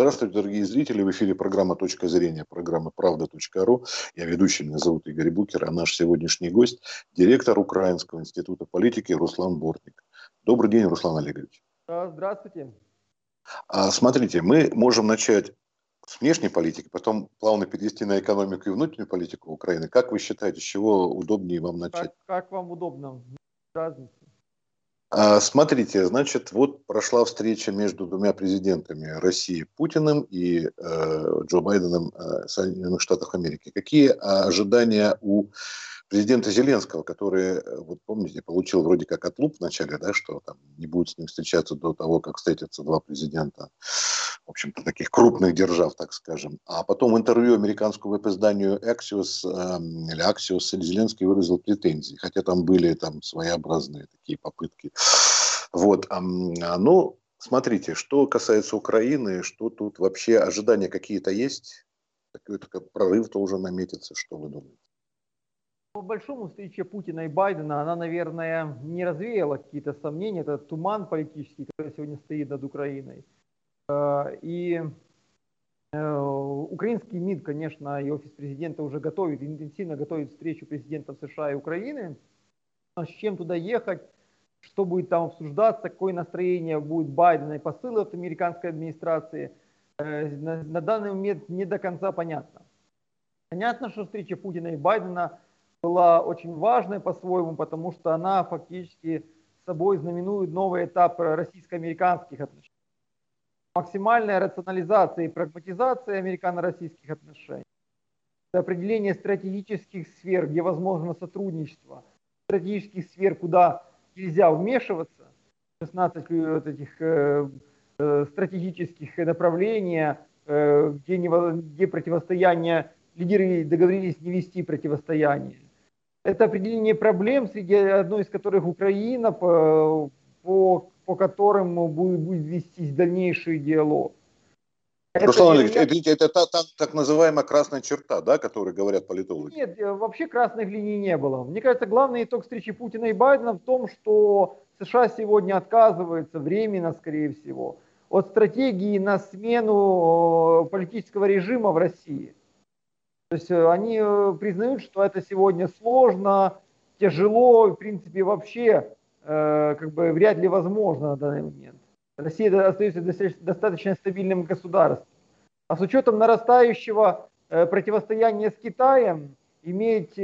Здравствуйте, дорогие зрители. В эфире программа «Точка зрения», программа «Правда.ру». Я ведущий, меня зовут Игорь Букер, а наш сегодняшний гость – директор Украинского института политики Руслан Бортник. Добрый день, Руслан Олегович. Здравствуйте. А, смотрите, мы можем начать с внешней политики, потом плавно перевести на экономику и внутреннюю политику Украины. Как вы считаете, с чего удобнее вам начать? Как, как вам удобно? Разница. А, смотрите, значит, вот прошла встреча между двумя президентами России Путиным и э, Джо Байденом э, Соединенных Штатов Америки. Какие ожидания у президента Зеленского, который, э, вот помните, получил вроде как отлуп вначале, да, что там не будет с ним встречаться до того, как встретятся два президента, в общем-то, таких крупных держав, так скажем. А потом в интервью американскому веб-изданию Axios, э, или Axios Зеленский выразил претензии, хотя там были там своеобразные такие попытки. Вот. А, ну, смотрите, что касается Украины, что тут вообще ожидания какие-то есть? Какой-то прорыв должен наметиться, что вы думаете? По большому встрече Путина и Байдена, она, наверное, не развеяла какие-то сомнения. Это туман политический, который сегодня стоит над Украиной. Э, и э, украинский МИД, конечно, и офис президента уже готовит, интенсивно готовит встречу президентов США и Украины. С чем туда ехать, что будет там обсуждаться, какое настроение будет Байдена и посылы от американской администрации, э, на данный момент не до конца понятно. Понятно, что встреча Путина и Байдена – была очень важной по-своему, потому что она фактически собой знаменует новый этап российско-американских отношений. Максимальная рационализация и прагматизация американо-российских отношений. Определение стратегических сфер, где возможно сотрудничество, стратегических сфер, куда нельзя вмешиваться, 16 вот этих э, э, стратегических направлений, э, где, не, где противостояние, лидеры договорились не вести противостояние это определение проблем, среди одной из которых Украина, по, по, по которым будет, будет вестись дальнейший диалог. Руслан Олегович, это, это та, та, так называемая красная черта, да, которую говорят политологи? Нет, э, вообще красных линий не было. Мне кажется, главный итог встречи Путина и Байдена в том, что США сегодня отказываются, временно, скорее всего, от стратегии на смену э, политического режима в России. То есть э, они э, признают, что это сегодня сложно, тяжело, в принципе вообще э, как бы вряд ли возможно на данный момент. Россия остается достаточно стабильным государством. А с учетом нарастающего противостояния с Китаем, иметь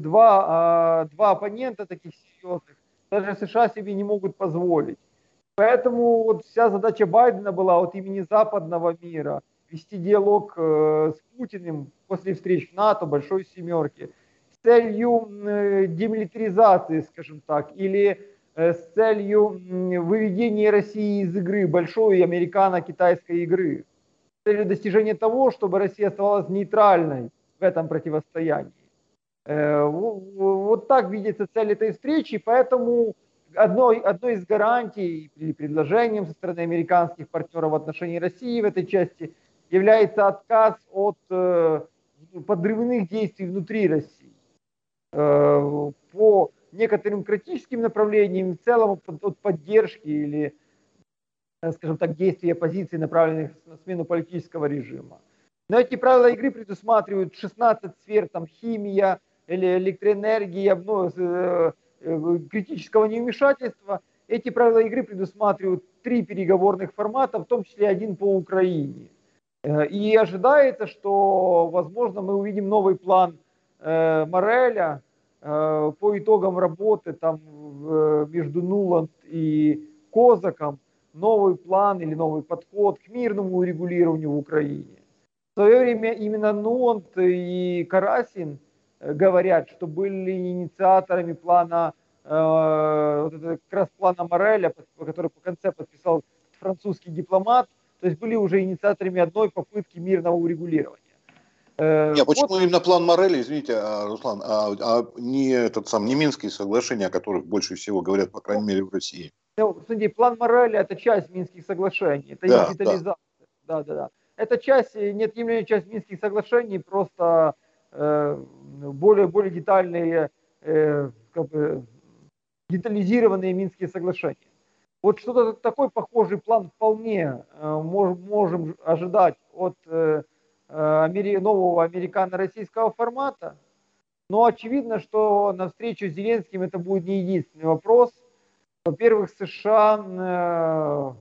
два, э, два оппонента таких серьезных, даже США себе не могут позволить. Поэтому вот вся задача Байдена была от имени западного мира – вести диалог с Путиным после встреч в НАТО, Большой Семерки, с целью э, демилитаризации, скажем так, или э, с целью выведения России из игры, большой американо-китайской игры, с целью достижения того, чтобы Россия оставалась нейтральной в этом противостоянии. Вот так видится цель этой встречи, поэтому одной, одной из гарантий или предложением со стороны американских партнеров в отношении России в этой части – является отказ от э, подрывных действий внутри России. Э, по некоторым критическим направлениям, в целом от поддержки или, э, скажем так, действий оппозиции, направленных на смену политического режима. Но эти правила игры предусматривают 16 сфер, там химия, или электроэнергия, ну, критического невмешательства. Эти правила игры предусматривают три переговорных формата, в том числе один по Украине. Э, и ожидается, что, возможно, мы увидим новый план э, Мореля э, по итогам работы там, между Нуланд и Козаком, новый план или новый подход к мирному урегулированию в Украине. В свое время именно Нуланд и Карасин говорят, что были инициаторами плана, вот это как раз плана Мореля, который по конце подписал французский дипломат – то есть были уже инициаторами одной попытки мирного урегулирования. Э, Нет, вот. почему именно план Морели, извините, а, Руслан, а, а не этот сам, не Минские соглашения, о которых больше всего говорят, по крайней мере, в России? Ну, смотрите, план Морели это часть Минских соглашений, это да, детализация. Да. да, да, да. Это часть, неотъемлемая часть Минских соглашений, просто э, более, более детальные, э, как бы, детализированные Минские соглашения. Вот что-то такой похожий план вполне э, можем ожидать от э, э, нового американо-российского формата. Но очевидно, что на встречу с Зеленским это будет не единственный вопрос. Во-первых, США,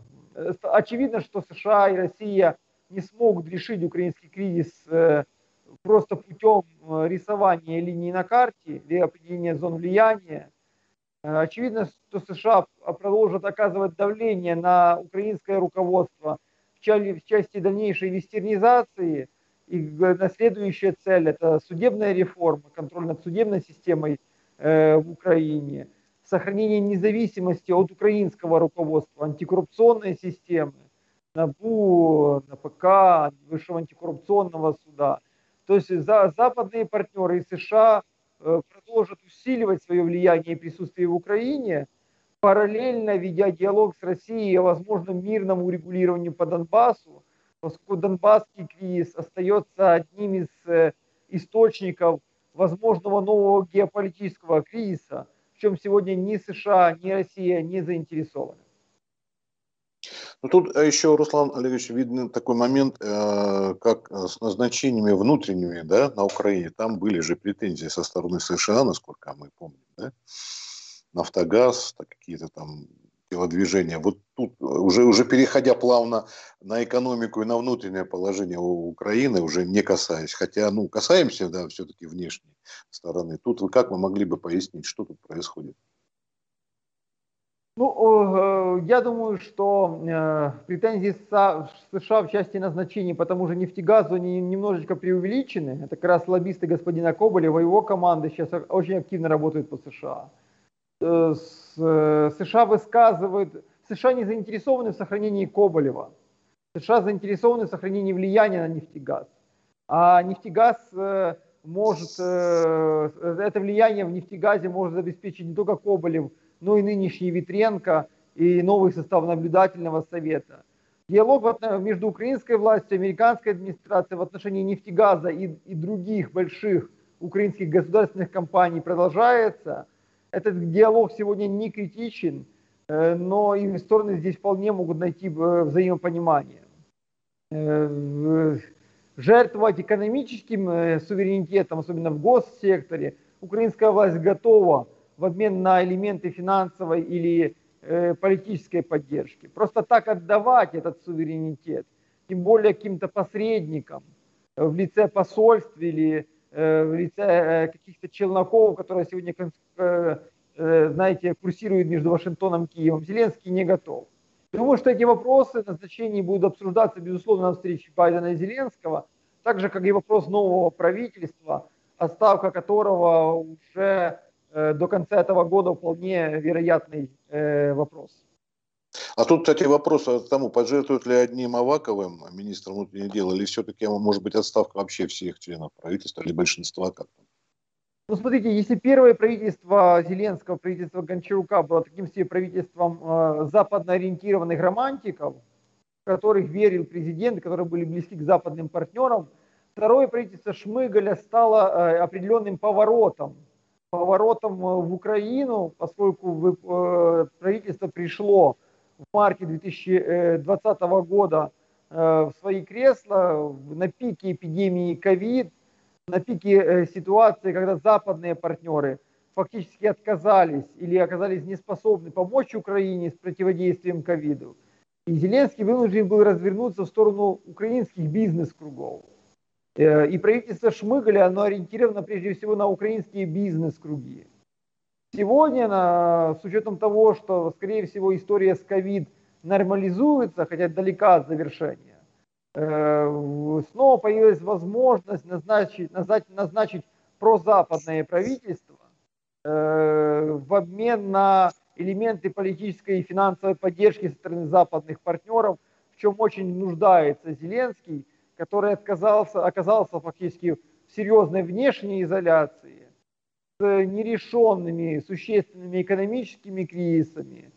очевидно, что США и Россия не смогут решить украинский кризис просто путем рисования линий на карте или определения зон влияния. Э, очевидно, что США продолжат оказывать давление на украинское руководство в части дальнейшей вестернизации. И на следующая цель – это судебная реформа, контроль над судебной системой э, в Украине, сохранение независимости от украинского руководства, антикоррупционной системы, НАБУ, НПК, Высшего антикоррупционного суда. То есть за, западные партнеры и США Э, продолжат усиливать свое влияние и присутствие в Украине, параллельно ведя диалог с Россией о возможном мирном урегулировании по Донбассу, поскольку Донбасский кризис остается одним из э, источников возможного нового геополитического кризиса, в чем сегодня ни США, ни Россия не заинтересованы. Ну, тут а еще, Руслан Олегович, видно такой момент, э, как э, с назначениями внутренними да, на Украине. Там были же претензии со стороны США, насколько мы помним. Да? Нафтогаз, какие-то там телодвижения. Вот тут уже, уже переходя плавно на экономику и на внутреннее положение Украины, уже не касаясь, хотя, ну, касаемся, да, все-таки внешней стороны. Тут вы как мы могли бы пояснить, что тут происходит? Ну, э, я думаю, что э, претензии США в части назначений по тому же нефтегазу они немножечко преувеличены. Это как раз лоббисты господина Коболева, его команды сейчас очень активно работают по США. Э, США высказывают, США не заинтересованы в сохранении Коболева. США заинтересованы в сохранении влияния на нефтегаз. А нефтегаз может, это влияние в нефтегазе может обеспечить не только Коболев, но и нынешний Витренко и новый состав наблюдательного совета. Диалог между украинской властью и американской администрацией в отношении нефтегаза и, и других больших украинских государственных компаний продолжается. Этот диалог сегодня не критичен, э, но и стороны здесь вполне могут найти э, взаимопонимание. Э, жертвовать экономическим суверенитетом, особенно в госсекторе, украинская власть готова в обмен на элементы финансовой или э, политической поддержки. Просто так отдавать этот суверенитет, тем более каким-то посредникам э, в лице посольств или э, в лице э, каких-то челноков, которые сегодня, э, э, знаете, курсируют между Вашингтоном и Киевом, Зеленский не готов. Думаю, что эти вопросы назначений будут обсуждаться, безусловно, на встрече Байдена и Зеленского, так же, как и вопрос нового правительства, отставка которого уже до конца этого года вполне вероятный э, вопрос. А тут, кстати, вопрос к тому, пожертвуют ли одним Аваковым, министром внутренних дел, или все-таки может быть отставка вообще всех членов правительства или большинства как-то? Ну, смотрите, если первое правительство Зеленского, правительство Гончарука было таким себе правительством э, западно-ориентированных романтиков, в которых верил президент, которые были близки к западным партнерам, второе правительство Шмыгаля стало э, определенным поворотом поворотом э, в Украину, поскольку э, правительство пришло в марте 2020 года э, в свои кресла на пике эпидемии ковид, на пике ситуации, когда западные партнеры фактически отказались или оказались неспособны помочь Украине с противодействием ковиду. И Зеленский вынужден был развернуться в сторону украинских бизнес-кругов. Э, и правительство Шмыгаля, оно ориентировано прежде всего на украинские бизнес-круги. Сегодня, с учетом того, что, скорее всего, история с ковид нормализуется, хотя далека от завершения, э, снова появилась возможность назначить, назначить, назначить прозападное правительство э, в обмен на элементы политической и финансовой поддержки со стороны западных партнеров, в чем очень нуждается Зеленский, который отказался, оказался фактически в серьезной внешней изоляции, с нерешенными существенными экономическими кризисами,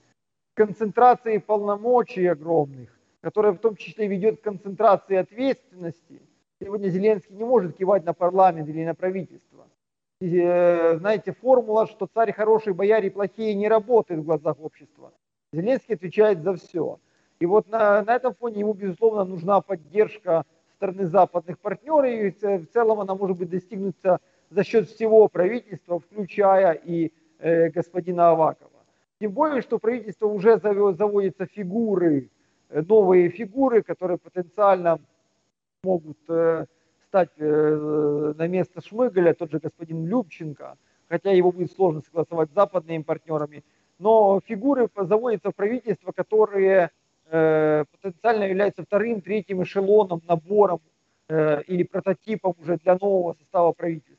концентрацией полномочий огромных, которая в том числе ведет к концентрации ответственности. Сегодня Зеленский не может кивать на парламент или на правительство. И, э, знаете, формула, что царь хороший, бояре плохие, не работает в глазах общества. Зеленский отвечает за все. И вот на, на этом фоне ему, безусловно, нужна поддержка стороны западных партнеров, и в целом она может быть достигнута за счет всего правительства, включая и э, господина Авакова. Тем более, что правительство уже заводится фигуры, э, новые фигуры, которые потенциально могут э, стать на место Шмыгаля, тот же господин Любченко, хотя его будет сложно согласовать с западными партнерами, но фигуры заводятся в правительство, которые потенциально являются вторым, третьим эшелоном, набором э, или прототипом уже для нового состава правительства.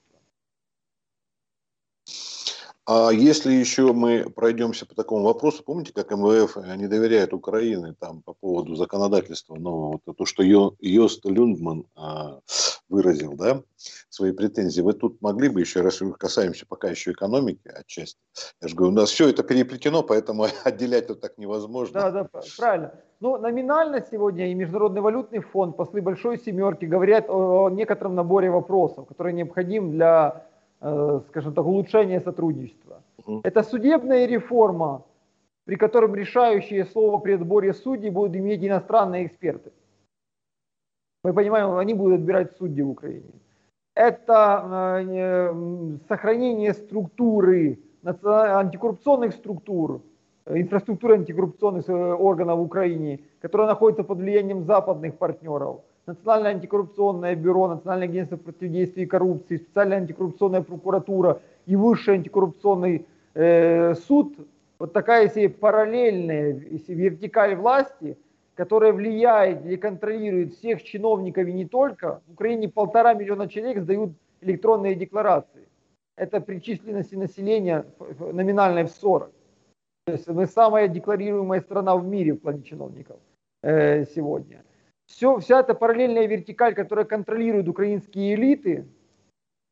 А если еще мы пройдемся по такому вопросу, помните, как МВФ не доверяет Украине там по поводу законодательства нового, вот то, что Йост Люндман а, выразил, да, свои претензии. Вы тут могли бы еще, раз мы касаемся пока еще экономики отчасти, я же говорю, у нас все это переплетено, поэтому отделять тут так невозможно. Да, да, правильно. Ну, номинально сегодня и Международный валютный фонд, послы Большой Семерки говорят о некотором наборе вопросов, которые необходимы для Э, скажем так, улучшения сотрудничества. Угу. Это судебная реформа, при котором решающее слово при отборе судей будут иметь иностранные эксперты. Мы понимаем, они будут отбирать судьи в Украине. Это э, сохранение структуры, антикоррупционных структур, инфраструктуры антикоррупционных э, органов в Украине, которая находится под влиянием западных партнеров – Национальное антикоррупционное бюро, Национальное агентство противодействия коррупции, специальная антикоррупционная прокуратура и высший антикоррупционный э, суд, вот такая себе параллельная вертикаль власти, которая влияет или контролирует всех чиновников и не только. В Украине полтора миллиона человек сдают электронные декларации. Это при численности населения номинальной в 40. То есть мы самая декларируемая страна в мире в плане чиновников э, сегодня все, вся эта параллельная вертикаль, которая контролирует украинские элиты,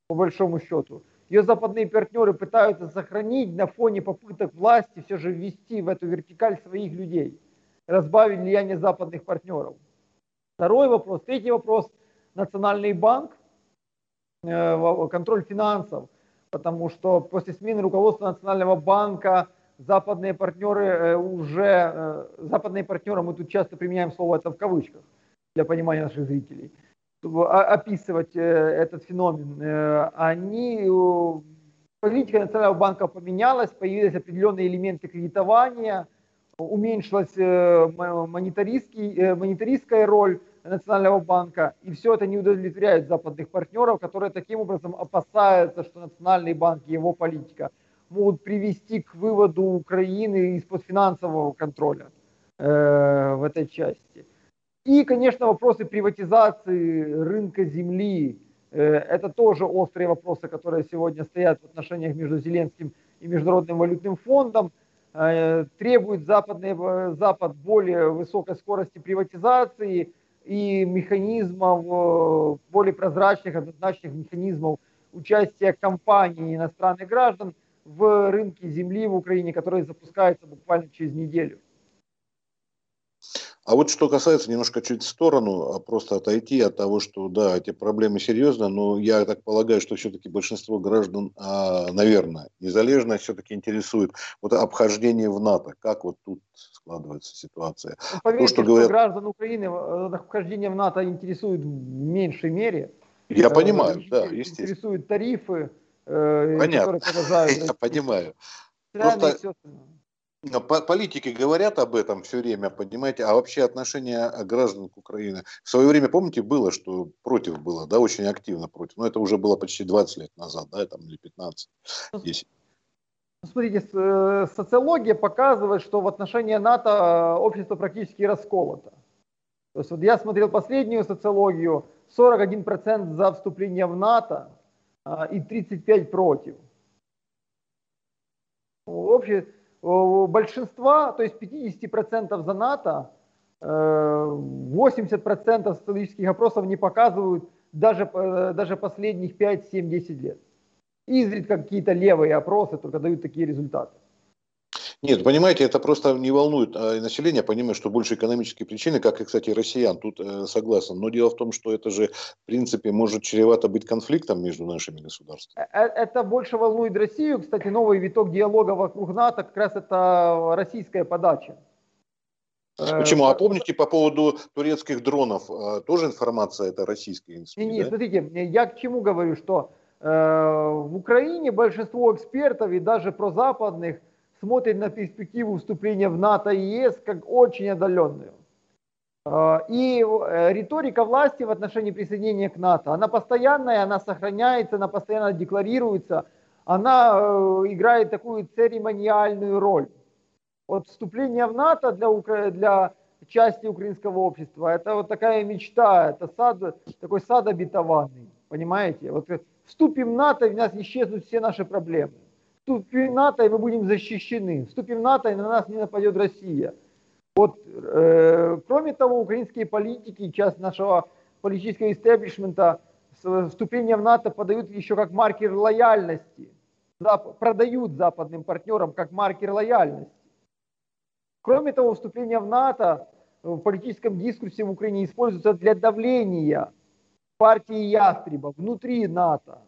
по большому счету, ее западные партнеры пытаются сохранить на фоне попыток власти все же ввести в эту вертикаль своих людей, разбавить влияние западных партнеров. Второй вопрос. Третий вопрос. Национальный банк, э, контроль финансов, потому что после смены руководства Национального банка западные партнеры э, уже, э, западные партнеры, мы тут часто применяем слово это в кавычках, для понимания наших зрителей, чтобы описывать этот феномен, они, политика Национального банка поменялась, появились определенные элементы кредитования, уменьшилась э, монетаристская роль Национального банка, и все это не удовлетворяет западных партнеров, которые таким образом опасаются, что Национальный банк и его политика могут привести к выводу Украины из-под финансового контроля э, в этой части. И, конечно, вопросы приватизации рынка земли. Э, это тоже острые вопросы, которые сегодня стоят в отношениях между Зеленским и Международным валютным фондом. Э, требует западный, Запад более высокой скорости приватизации и механизмов, э, более прозрачных, однозначных механизмов участия компаний и иностранных граждан в рынке земли в Украине, который запускается буквально через неделю. А вот что касается немножко чуть в сторону, а просто отойти от того, что да, эти проблемы серьезны, но я так полагаю, что все-таки большинство граждан, а, наверное, незалежно все-таки интересует вот обхождение в НАТО. Как вот тут складывается ситуация? Ну, поверьте, То, что, говорят... что граждан Украины э, обхождение в НАТО интересует в меньшей мере. Я э, понимаю, да, естественно. Интересуют тарифы, э, Понятно. которые Я понимаю. Просто Политики говорят об этом все время, понимаете, а вообще отношение граждан к Украине. В свое время, помните, было, что против было, да, очень активно против. Но это уже было почти 20 лет назад, да, там, или 15, 10. Ну, смотрите, э, социология показывает, что в отношении НАТО э, общество практически расколото. То есть вот я смотрел последнюю социологию, 41% за вступление в НАТО и 35% против. Общее, большинства, то есть 50% за НАТО, 80% э, социологических опросов не показывают даже, э, даже последних 5, 7, 10 лет. Изредка какие-то левые опросы только дают такие результаты. Нет, понимаете, это просто не волнует а население, понимаю, что больше экономические причины, как и, кстати, россиян, тут э, согласен. Но дело в том, что это же, в принципе, может чревато быть конфликтом между нашими государствами. Э, э, это больше волнует Россию. Кстати, новый виток диалога вокруг НАТО как раз это российская подача. Э, Почему? А помните по поводу турецких дронов, тоже информация это российская? Не, не, да? смотрите, я к чему говорю, что э, в Украине большинство экспертов и даже прозападных смотрит на перспективу вступления в НАТО и ЕС как очень отдаленную. А, и э, риторика власти в отношении присоединения к НАТО, она постоянная, она сохраняется, она постоянно декларируется, она э, играет такую церемониальную роль. Вот вступление в НАТО для, для части украинского общества, это вот такая мечта, это сад, такой сад обетованный, понимаете? Вот вступим в НАТО, и у нас исчезнут все наши проблемы вступим в НАТО, и мы будем защищены. Вступим в НАТО, и на нас не нападет Россия. Вот, э, кроме того, украинские политики, часть нашего политического истеблишмента, вступление в НАТО подают еще как маркер лояльности. Зап продают западным партнерам как маркер лояльности. Кроме того, вступление в НАТО в политическом дискурсе в Украине используется для давления партии Ястреба внутри НАТО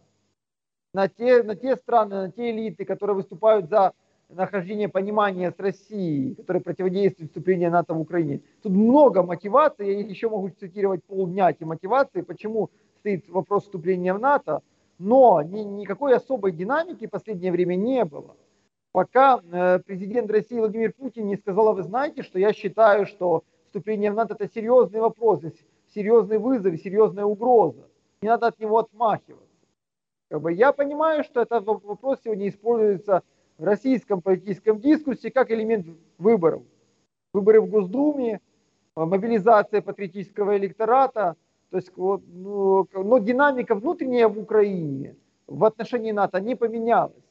на те, на те страны, на те элиты, которые выступают за нахождение понимания с Россией, которые противодействуют вступлению НАТО в Украине. Тут много мотиваций, я еще могу цитировать полдня эти мотивации, почему стоит вопрос вступления в НАТО, но ни, никакой особой динамики в последнее время не было. Пока э, президент России Владимир Путин не сказал, а вы знаете, что я считаю, что вступление в НАТО это серьезный вопрос, серьезный вызов, серьезная угроза. Не надо от него отмахиваться. Как бы я понимаю, что этот вопрос сегодня используется в российском политическом дискурсе как элемент выборов. Выборы в Госдуме, а, мобилизация патриотического электората. То есть, вот, ну, но динамика внутренняя в Украине в отношении НАТО не поменялась.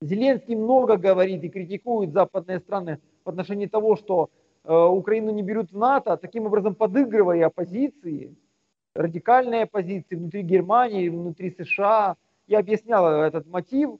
Зеленский много говорит и критикует западные страны в отношении того, что э, Украину не берут в НАТО, таким образом подыгрывая оппозиции, радикальные позиции внутри Германии, внутри США. Я объяснял этот мотив,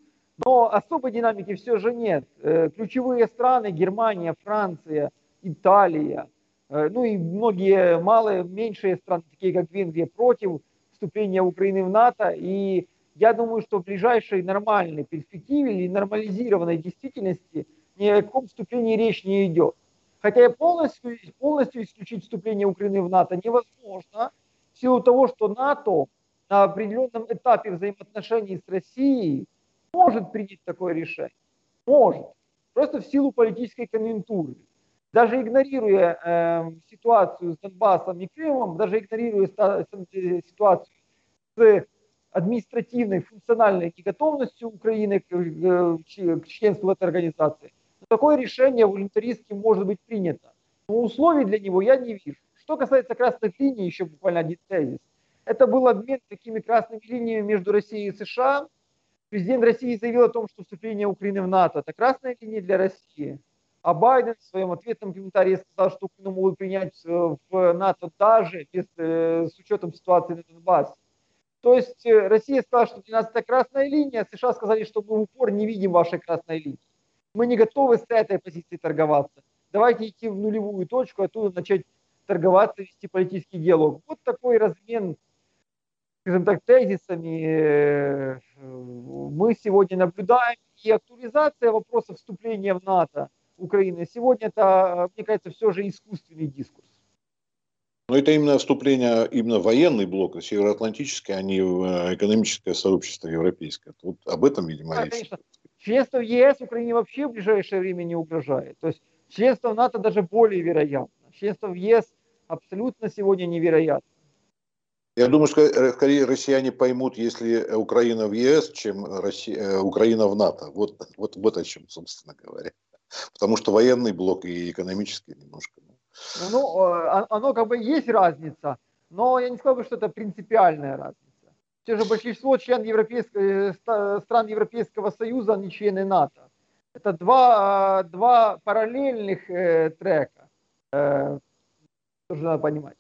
но особой динамики все же нет. Э, ключевые страны, Германия, Франция, Италия, э, ну и многие малые, меньшие страны, такие как Венгрия, против вступления Украины в НАТО. И я думаю, что в ближайшей нормальной перспективе или нормализированной действительности ни о каком вступлении речь не идет. Хотя полностью, полностью исключить вступление Украины в НАТО невозможно, силу того, что НАТО на определенном этапе взаимоотношений с Россией может принять такое решение. Может. Просто в силу политической конъюнктуры. Даже игнорируя э, ситуацию с Донбассом и Крымом, даже игнорируя ситуацию с административной, функциональной неготовностью Украины к, к членству в этой организации, такое решение волюнтаристски может быть принято. Но условий для него я не вижу. Что касается красных линий, еще буквально один тезис. Это был обмен такими красными линиями между Россией и США. Президент России заявил о том, что вступление Украины в НАТО – это красная линия для России. А Байден в своем ответном комментарии сказал, что Украину могут принять э, в НАТО даже без, э, с учетом ситуации на Донбассе. То есть э, Россия сказала, что для нас это красная линия, а США сказали, что мы в упор не видим вашей красной линии. Мы не готовы с этой позиции торговаться. Давайте идти в нулевую точку, оттуда начать торговаться, вести политический диалог. Вот такой размен, скажем так, тезисами э, мы сегодня наблюдаем. И актуализация вопроса вступления в НАТО Украины сегодня это, мне кажется, все же искусственный дискурс. Но это именно вступление, именно военный блок, североатлантический, а не э, экономическое сообщество европейское. Вот об этом, видимо, да, речь. Членство в ЕС Украине вообще в ближайшее время не угрожает. То есть членство в НАТО даже более вероятно. Членство в ЕС абсолютно сегодня невероятно. Я думаю, что э, скорее россияне поймут, если Украина в ЕС, чем Россия, э, Украина в НАТО. Вот, вот, вот о чем, собственно говоря. Потому что военный блок и экономический немножко. Ну, ну а, оно как бы есть разница, но я не сказал бы, что это принципиальная разница. Все же большинство член европейского, э, стран Европейского Союза, они члены НАТО. Это два, два параллельных трека тоже надо понимать.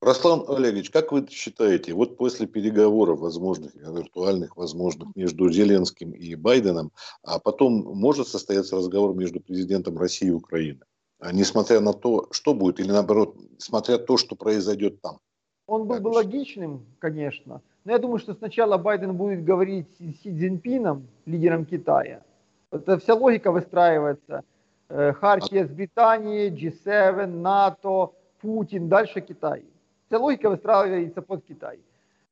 Руслан Олегович, как вы считаете, вот после переговоров возможных, виртуальных возможных между Зеленским и Байденом, а потом может состояться разговор между президентом России и Украины? А несмотря на то, что будет, или наоборот, смотря то, что произойдет там? Он был бы логичным, конечно. Но я думаю, что сначала Байден будет говорить с Си Цзиньпином, лидером Китая. Это вся логика выстраивается. Э, Хартия с Британией, G7, НАТО, Путин, дальше Китай. Вся логика выстраивается под Китай.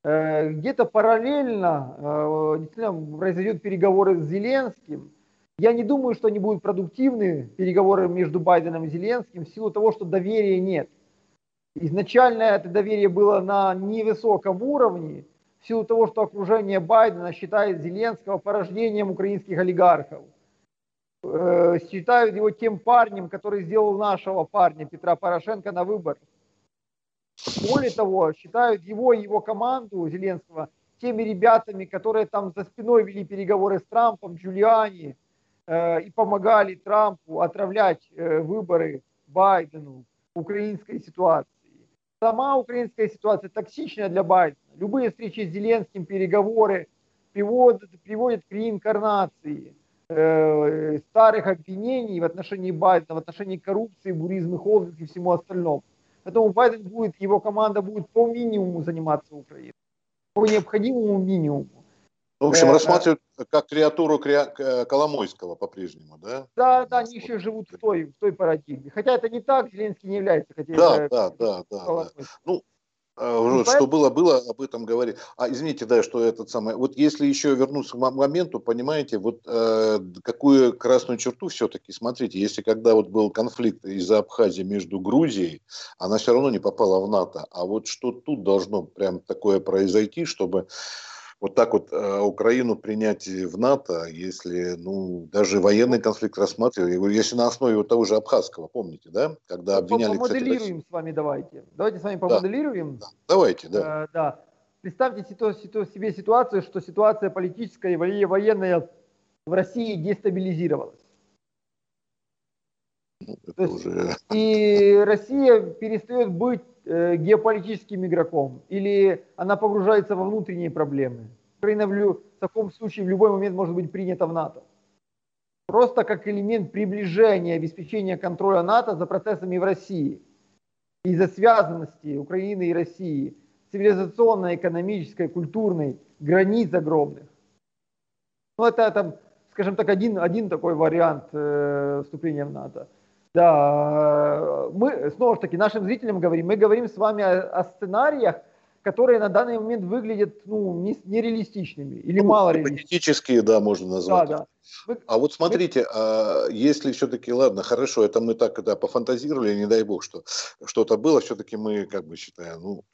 Э, где-то параллельно э, действительно произойдут переговоры с Зеленским. Я не думаю, что они будут продуктивны, переговоры между Байденом и Зеленским, в силу того, что доверия нет. Изначально это доверие было на невысоком уровне, в силу того, что окружение Байдена считает Зеленского порождением украинских олигархов. Э, считают его тем парнем, который сделал нашего парня Петра Порошенко на выборах. Более того, считают его и его команду Зеленского теми ребятами, которые там за спиной вели переговоры с Трампом, Джулиани, э, и помогали Трампу отравлять э, выборы Байдену в украинской ситуации. Сама украинская ситуация токсичная для Байдена. Любые встречи с Зеленским, переговоры приводят, приводят к реинкарнации э, старых обвинений в отношении Байдена, в отношении коррупции, буризма, холдинга и всему остальному. Поэтому Байден будет, его команда будет по минимуму заниматься Украиной. По необходимому минимуму. В общем, э, рассматривают как креатуру Коломойского по-прежнему, да? Да, да, они еще живут в той, в той парадигме. Хотя это не так, Зеленский не является. Хотя да, это, да, да, да, да. Ну, а, ну, что было, было, об этом говорили. А извините, да, что этот самый. Вот если еще вернуться к моменту, понимаете, вот э, какую красную черту все-таки, смотрите, если когда вот был конфликт из-за Абхазии между Грузией, она все равно не попала в НАТО. А вот что тут должно прям такое произойти, чтобы вот так вот э, Украину принять в НАТО, если, ну, даже военный конфликт рассматривали, если на основе вот того же Абхазского, помните, да, когда обвиняли... Помоделируем кстати, с вами, давайте. Давайте с вами помоделируем. Да, да. Давайте, да. Э, да. Представьте себе ситуацию, что ситуация политическая и военная в России дестабилизировалась. Ну, это есть, уже... И Россия перестает быть э, геополитическим игроком, или она погружается во внутренние проблемы. Украина в, в таком случае в любой момент может быть принята в НАТО. Просто как элемент приближения, обеспечения контроля НАТО за процессами в России. Из-за связанности Украины и России, цивилизационной, экономической, культурной, границ огромных. Ну, это, там, скажем так, один, один такой вариант э, вступления в НАТО. Да, мы, снова же таки, нашим зрителям говорим, мы говорим с вами о, о сценариях, которые на данный момент выглядят ну, нереалистичными или ну, мало реалистичными. да, можно назвать. Да, да. А вот смотрите, а если все-таки, ладно, хорошо, это мы так да, пофантазировали, не дай бог, что что-то было, все-таки мы, как бы считаем, ну,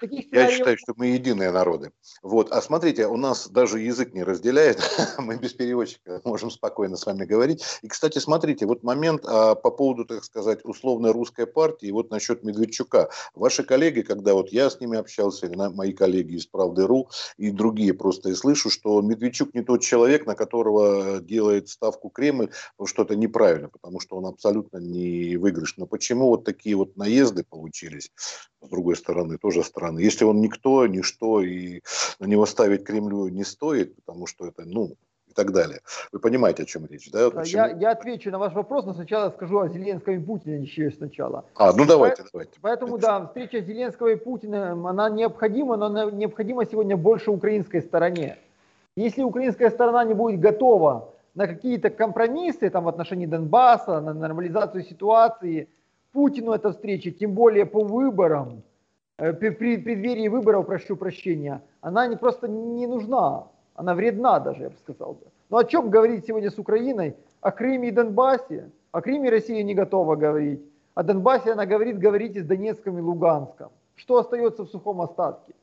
Таких я считаю, что мы единые народы. Вот, а смотрите, у нас даже язык не разделяет, мы без переводчика можем спокойно с вами говорить. И, кстати, смотрите, вот момент а, по поводу, так сказать, условной русской партии, вот насчет Медведчука. Ваши коллеги, когда вот я с ними общался, или мои коллеги из Правды.ру и другие просто, и слышу, что Медведчук не тот человек, на которого делает ставку Кремль, что это неправильно, потому что он абсолютно не выигрыш. Но почему вот такие вот наезды получились, с другой стороны, тоже странно. Если он никто, ничто, и на него ставить Кремлю не стоит, потому что это, ну, и так далее. Вы понимаете, о чем речь, да? Я, я отвечу на ваш вопрос, но сначала скажу о Зеленском и Путине еще сначала. А, ну давайте, По, давайте. Поэтому, да, встреча Зеленского и Путина, она необходима, но она необходима сегодня больше украинской стороне. Если украинская сторона не будет готова на какие-то компромиссы там, в отношении Донбасса, на нормализацию ситуации, Путину эта встреча, тем более по выборам, э, при преддверии выборов, прошу прощения, она не просто не нужна, она вредна даже, я бы сказал. Но о чем говорить сегодня с Украиной? О Крыме и Донбассе? О Крыме Россия не готова говорить. О Донбассе она говорит, говорите с Донецком и Луганском. Что остается в сухом остатке?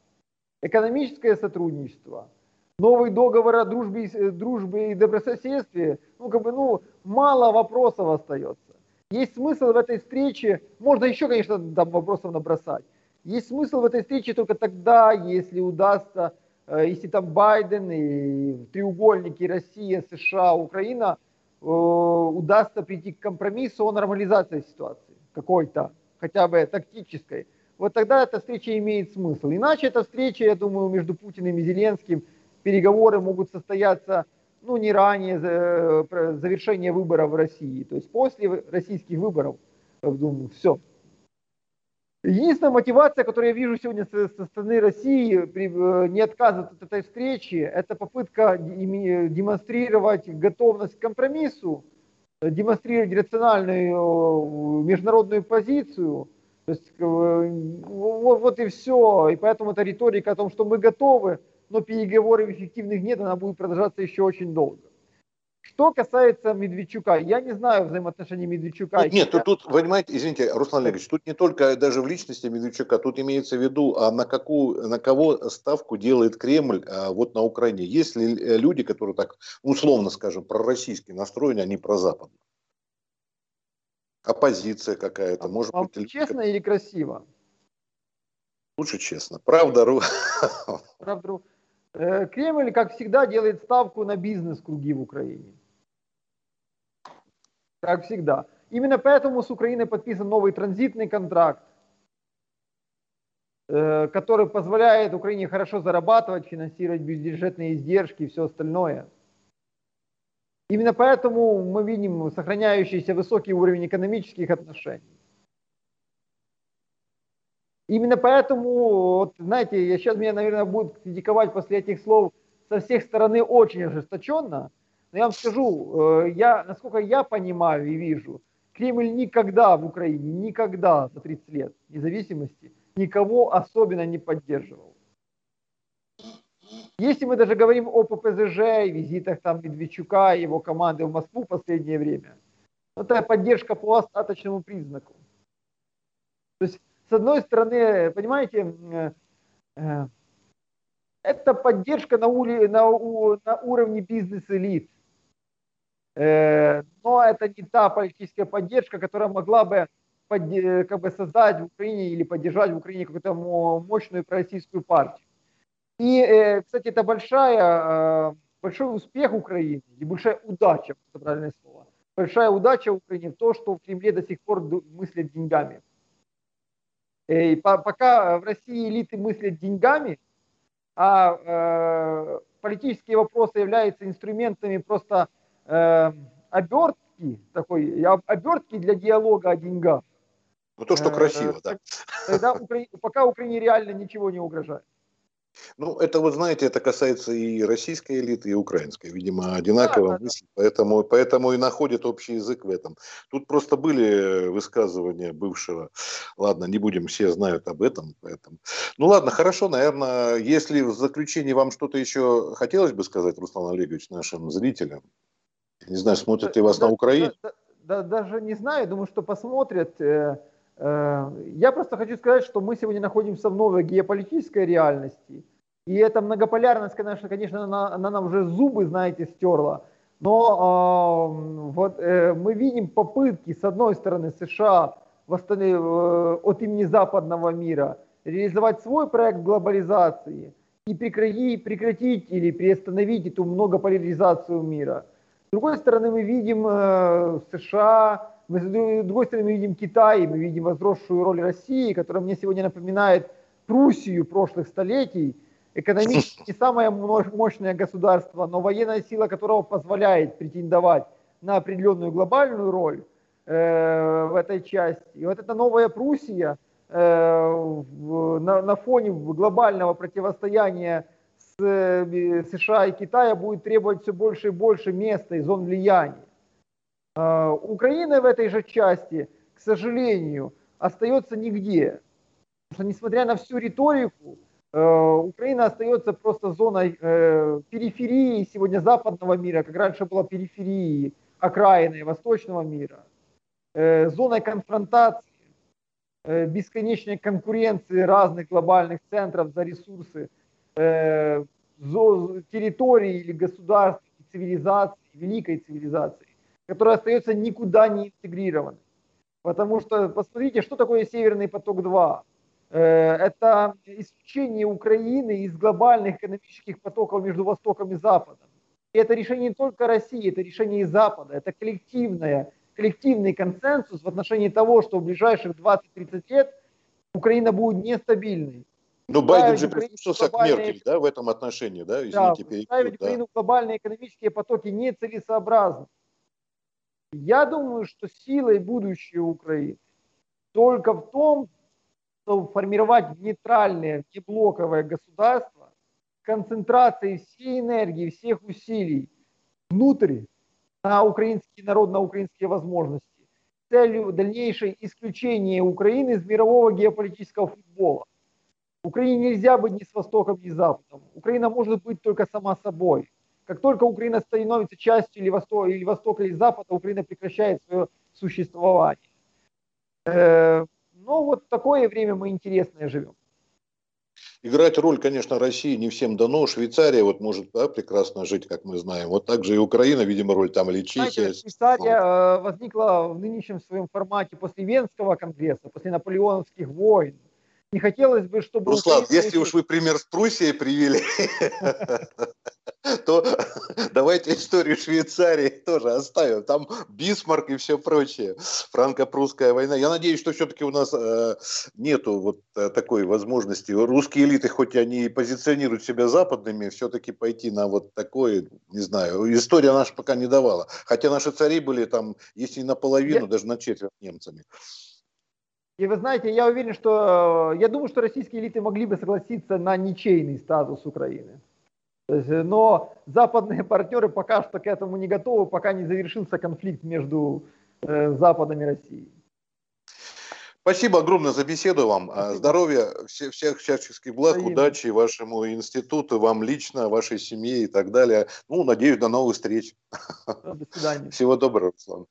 Экономическое сотрудничество – новый договор о дружбе, э, дружбе и добрососедстве, ну, как бы, ну, мало вопросов остается. Есть смысл в этой встрече, можно еще, конечно, там вопросов набросать. Есть смысл в этой встрече только тогда, если удастся, э, если там Байден и треугольники Россия, США, Украина, э, удастся прийти к компромиссу о нормализации ситуации какой-то, хотя бы тактической. вот тогда эта встреча имеет смысл. Иначе эта встреча, я думаю, между Путиным и Зеленским, переговоры могут состояться ну, не ранее э, завершения выборов в России. То есть после российских выборов, думаю, все. Единственная мотивация, которую я вижу сегодня со, стороны России, э, не отказываться от этой встречи, это попытка демонстрировать готовность к компромиссу, демонстрировать рациональную международную позицию. То есть вот, вот и все. И поэтому эта риторика о том, что мы готовы, но переговоров эффективных нет, она будет продолжаться еще очень долго. Что касается Медведчука, я не знаю взаимоотношений Медведчука. Нет, нет тут, тут, понимаете, извините, Руслан Олегович, тут не только даже в личности Медведчука, тут имеется в виду, а на, какую, на кого ставку делает Кремль а, вот на Украине. Есть ли э, люди, которые так, условно скажем, пророссийски настроены, а не прозападно? Оппозиция какая-то, а, может быть... Честно или красиво? Лучше честно. Правда, ру. Правда, Э, Кремль, как всегда, делает ставку на бизнес-круги в Украине. Как всегда. Именно поэтому с Украиной подписан новый транзитный контракт, э, который позволяет Украине хорошо зарабатывать, финансировать бюджетные издержки и все остальное. Именно поэтому мы видим сохраняющийся высокий уровень экономических отношений. Именно поэтому, вот, знаете, я сейчас меня, наверное, будут критиковать после этих слов со всех стороны очень ожесточенно. Но я вам скажу, э, я, насколько я понимаю и вижу, Кремль никогда в Украине, никогда за 30 лет независимости никого особенно не поддерживал. Если мы даже говорим о ППЗЖ визитах там Медведчука и его команды в Москву в последнее время, это поддержка по остаточному признаку. То есть с одной стороны, понимаете, э, э, это поддержка на, уровне, на, на уровне бизнес-элит. Э, но это не та политическая поддержка, которая могла бы как бы создать в Украине или поддержать в Украине какую-то мощную пророссийскую партию. И, кстати, это большая, большой успех Украины и большая удача, это правильное слово. Большая удача Украине в том, что в Кремле до сих пор мыслят деньгами. И пока в России элиты мыслят деньгами, а э, политические вопросы являются инструментами просто э, обертки, такой, обертки для диалога о деньгах. Ну то, что красиво, э, да. Тогда пока Украине реально ничего не угрожает. Ну, это вот, знаете, это касается и российской элиты, и украинской. Видимо, одинаково да, мысли, да. Поэтому, поэтому и находят общий язык в этом. Тут просто были высказывания бывшего. Ладно, не будем, все знают об этом. Поэтому. Ну ладно, хорошо, наверное, если в заключении вам что-то еще хотелось бы сказать, Руслан Олегович, нашим зрителям. Не знаю, смотрят ли вас да, на Украине. Да, да, даже не знаю, думаю, что посмотрят. Э, я просто хочу сказать, что мы сегодня находимся в новой геополитической реальности. И эта многополярность, конечно, конечно она, нам уже зубы, знаете, стерла. Но э, вот э, мы видим попытки, с одной стороны, США восстановить, э, от имени западного мира реализовать свой проект глобализации и прекратить, прекратить или приостановить эту многополяризацию мира. С другой стороны, мы видим э, США, мы, с другой стороны, мы видим Китай, мы видим возросшую роль России, которая мне сегодня напоминает Пруссию прошлых столетий, экономически не самое мощное государство, но военная сила которого позволяет претендовать на определенную глобальную роль э, в этой части. И вот эта новая Пруссия э, в, на, на фоне глобального противостояния с э, США и Китая будет требовать все больше и больше места и зон влияния. А, Украина в этой же части, к сожалению, остается нигде. Потому что, несмотря на всю риторику, э, Украина остается просто зоной э, периферии сегодня западного мира, как раньше была периферии окраины восточного мира, э, зоной конфронтации, бесконечной конкуренции разных глобальных центров за ресурсы, территории или государств, цивилизации, великой цивилизации который остается никуда не интегрированным. Потому что посмотрите, что такое Северный поток-2. Э, это исключение Украины из глобальных экономических потоков между Востоком и Западом. И это решение не только России, это решение и Запада. Это коллективное, коллективный консенсус в отношении того, что в ближайших 20-30 лет Украина будет нестабильной. Ну, Байден же прислушался к Меркель, да, в этом отношении, да, извините, да, Украину да. в глобальные экономические потоки нецелесообразно. Я думаю, что силой будущего Украины только в том, чтобы формировать нейтральное, неблоковое государство, концентрацией всей энергии, всех усилий внутрь на украинский народ, на украинские возможности, целью дальнейшей исключения Украины из мирового геополитического футбола. Украине нельзя быть ни с Востоком, ни с Западом. Украина может быть только сама собой. Как только Украина становится частью или Востока, или Востока, или Запада, Украина прекращает свое существование. Э, ну, вот такое время мы интересное живем. Играть роль, конечно, России не всем дано. Швейцария вот может да, прекрасно жить, как мы знаем. Вот также и Украина, видимо, роль там или Чехия. Швейцария. Э, возникла в нынешнем своем формате после Венского конгресса, после наполеоновских войн. Не хотелось бы, чтобы... Руслан, Украина... если уж вы пример с Пруссией привели, то давайте историю Швейцарии тоже оставим. Там Бисмарк и все прочее. Франко-прусская война. Я надеюсь, что все-таки у нас э, нету вот э, такой возможности. Русские элиты, хоть они и позиционируют себя западными, все-таки пойти на вот такое, не знаю, история наша пока не давала. Хотя наши цари были там, если не наполовину, Я... даже на четверть немцами. И вы знаете, я уверен, что я думаю, что российские элиты могли бы согласиться на ничейный статус Украины. Есть, но западные партнеры пока что к этому не готовы, пока не завершился конфликт между э, Западом и Россией. Спасибо огромное за беседу вам. Спасибо. Здоровья, всех, всех всяческих благ, Взаимно. удачи вашему институту, вам лично, вашей семье и так далее. Ну, надеюсь, до новых встреч. До свидания. Всего доброго, Руслан.